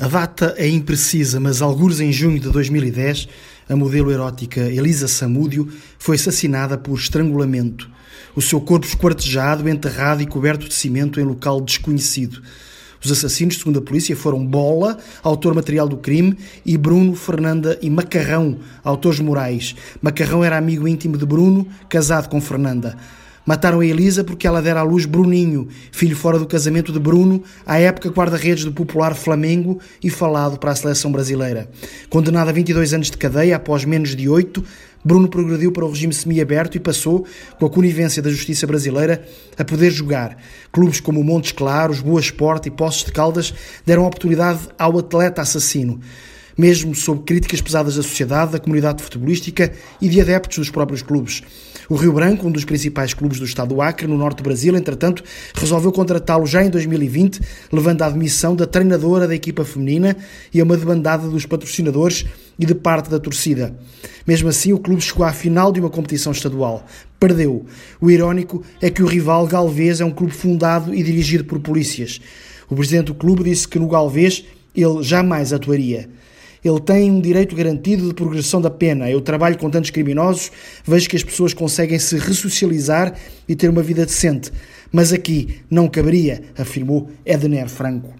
A data é imprecisa, mas alguns em junho de 2010, a modelo erótica Elisa Samúdio foi assassinada por estrangulamento. O seu corpo esquartejado, enterrado e coberto de cimento em local desconhecido. Os assassinos, segundo a polícia, foram Bola, autor material do crime, e Bruno, Fernanda e Macarrão, autores morais. Macarrão era amigo íntimo de Bruno, casado com Fernanda. Mataram a Elisa porque ela dera à luz Bruninho, filho fora do casamento de Bruno, à época guarda-redes do popular Flamengo e falado para a seleção brasileira. Condenado a 22 anos de cadeia após menos de 8, Bruno progrediu para o regime semiaberto e passou, com a conivência da justiça brasileira, a poder jogar. Clubes como Montes Claros, Boa Esporte e Poços de Caldas deram oportunidade ao atleta assassino mesmo sob críticas pesadas da sociedade, da comunidade futebolística e de adeptos dos próprios clubes. O Rio Branco, um dos principais clubes do estado do Acre, no norte do Brasil, entretanto, resolveu contratá-lo já em 2020, levando à admissão da treinadora da equipa feminina e a uma debandada dos patrocinadores e de parte da torcida. Mesmo assim, o clube chegou à final de uma competição estadual. Perdeu. O irónico é que o rival Galvez é um clube fundado e dirigido por polícias. O presidente do clube disse que no Galvez ele jamais atuaria. Ele tem um direito garantido de progressão da pena. Eu trabalho com tantos criminosos, vejo que as pessoas conseguem se ressocializar e ter uma vida decente. Mas aqui não caberia, afirmou Edner Franco.